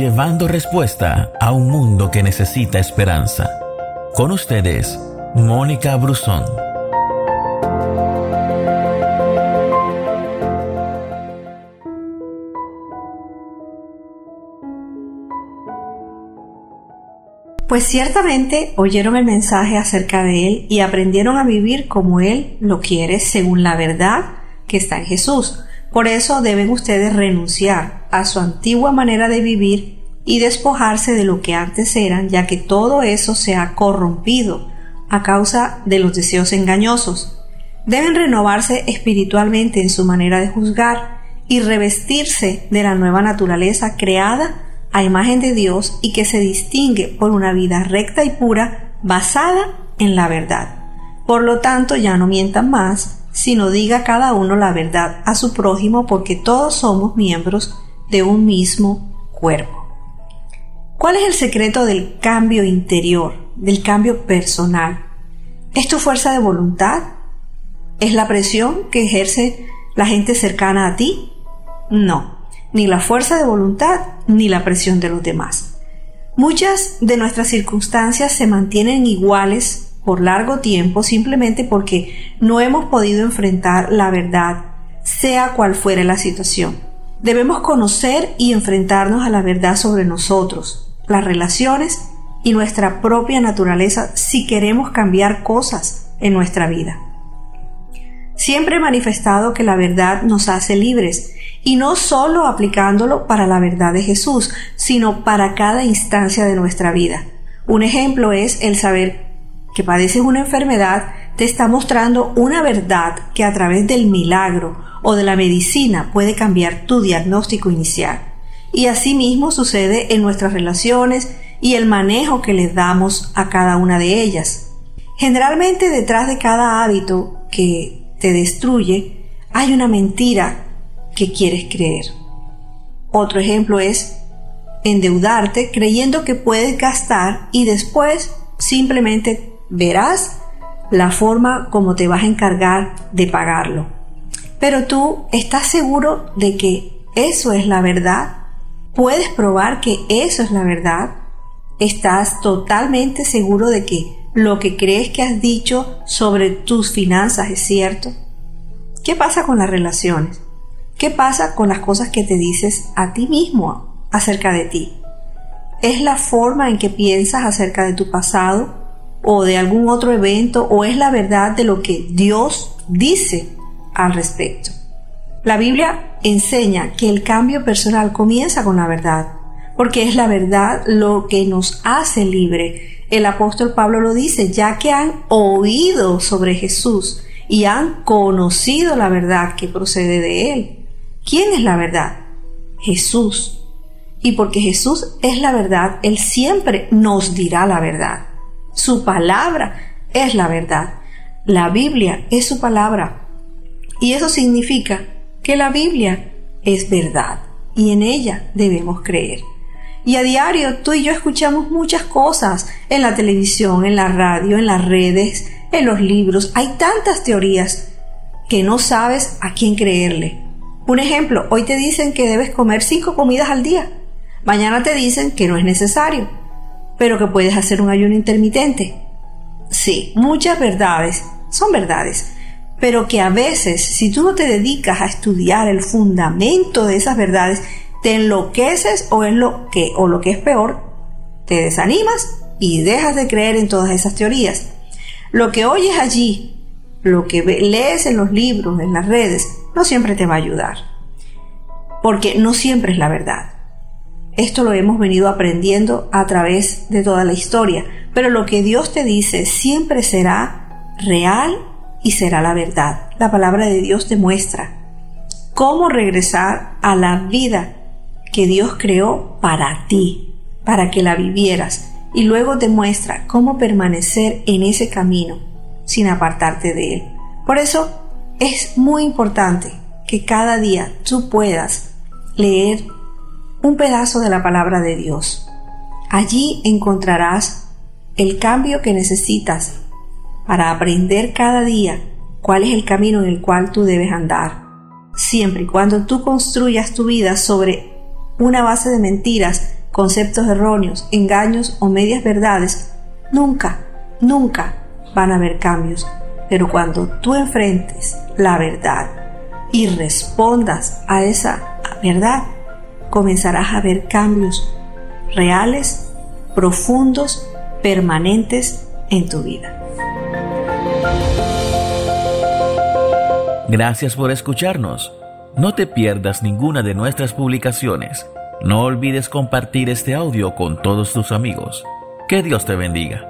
llevando respuesta a un mundo que necesita esperanza. Con ustedes, Mónica Brusón. Pues ciertamente oyeron el mensaje acerca de Él y aprendieron a vivir como Él lo quiere según la verdad que está en Jesús. Por eso deben ustedes renunciar a su antigua manera de vivir y despojarse de lo que antes eran, ya que todo eso se ha corrompido a causa de los deseos engañosos. Deben renovarse espiritualmente en su manera de juzgar y revestirse de la nueva naturaleza creada a imagen de Dios y que se distingue por una vida recta y pura basada en la verdad. Por lo tanto, ya no mientan más, sino diga cada uno la verdad a su prójimo porque todos somos miembros de un mismo cuerpo. ¿Cuál es el secreto del cambio interior, del cambio personal? ¿Es tu fuerza de voluntad? ¿Es la presión que ejerce la gente cercana a ti? No ni la fuerza de voluntad, ni la presión de los demás. Muchas de nuestras circunstancias se mantienen iguales por largo tiempo simplemente porque no hemos podido enfrentar la verdad, sea cual fuere la situación. Debemos conocer y enfrentarnos a la verdad sobre nosotros, las relaciones y nuestra propia naturaleza si queremos cambiar cosas en nuestra vida. Siempre he manifestado que la verdad nos hace libres y no solo aplicándolo para la verdad de Jesús, sino para cada instancia de nuestra vida. Un ejemplo es el saber que padeces una enfermedad te está mostrando una verdad que a través del milagro o de la medicina puede cambiar tu diagnóstico inicial. Y asimismo sucede en nuestras relaciones y el manejo que les damos a cada una de ellas. Generalmente detrás de cada hábito que te destruye hay una mentira que quieres creer. Otro ejemplo es endeudarte creyendo que puedes gastar y después simplemente verás la forma como te vas a encargar de pagarlo. Pero tú estás seguro de que eso es la verdad. ¿Puedes probar que eso es la verdad? ¿Estás totalmente seguro de que lo que crees que has dicho sobre tus finanzas es cierto? ¿Qué pasa con las relaciones? ¿Qué pasa con las cosas que te dices a ti mismo acerca de ti? ¿Es la forma en que piensas acerca de tu pasado o de algún otro evento o es la verdad de lo que Dios dice al respecto? La Biblia enseña que el cambio personal comienza con la verdad, porque es la verdad lo que nos hace libre. El apóstol Pablo lo dice, ya que han oído sobre Jesús y han conocido la verdad que procede de él. ¿Quién es la verdad? Jesús. Y porque Jesús es la verdad, Él siempre nos dirá la verdad. Su palabra es la verdad. La Biblia es su palabra. Y eso significa que la Biblia es verdad y en ella debemos creer. Y a diario tú y yo escuchamos muchas cosas en la televisión, en la radio, en las redes, en los libros. Hay tantas teorías que no sabes a quién creerle. Un ejemplo, hoy te dicen que debes comer cinco comidas al día. Mañana te dicen que no es necesario, pero que puedes hacer un ayuno intermitente. Sí, muchas verdades son verdades, pero que a veces si tú no te dedicas a estudiar el fundamento de esas verdades, te enloqueces o es lo que o lo que es peor, te desanimas y dejas de creer en todas esas teorías. Lo que oyes allí, lo que lees en los libros, en las redes, no siempre te va a ayudar, porque no siempre es la verdad. Esto lo hemos venido aprendiendo a través de toda la historia, pero lo que Dios te dice siempre será real y será la verdad. La palabra de Dios te muestra cómo regresar a la vida que Dios creó para ti, para que la vivieras, y luego te muestra cómo permanecer en ese camino sin apartarte de él. Por eso es muy importante que cada día tú puedas leer un pedazo de la palabra de Dios. Allí encontrarás el cambio que necesitas para aprender cada día cuál es el camino en el cual tú debes andar. Siempre y cuando tú construyas tu vida sobre una base de mentiras conceptos erróneos, engaños o medias verdades, nunca, nunca van a haber cambios. Pero cuando tú enfrentes la verdad y respondas a esa verdad, comenzarás a ver cambios reales, profundos, permanentes en tu vida. Gracias por escucharnos. No te pierdas ninguna de nuestras publicaciones. No olvides compartir este audio con todos tus amigos. Que Dios te bendiga.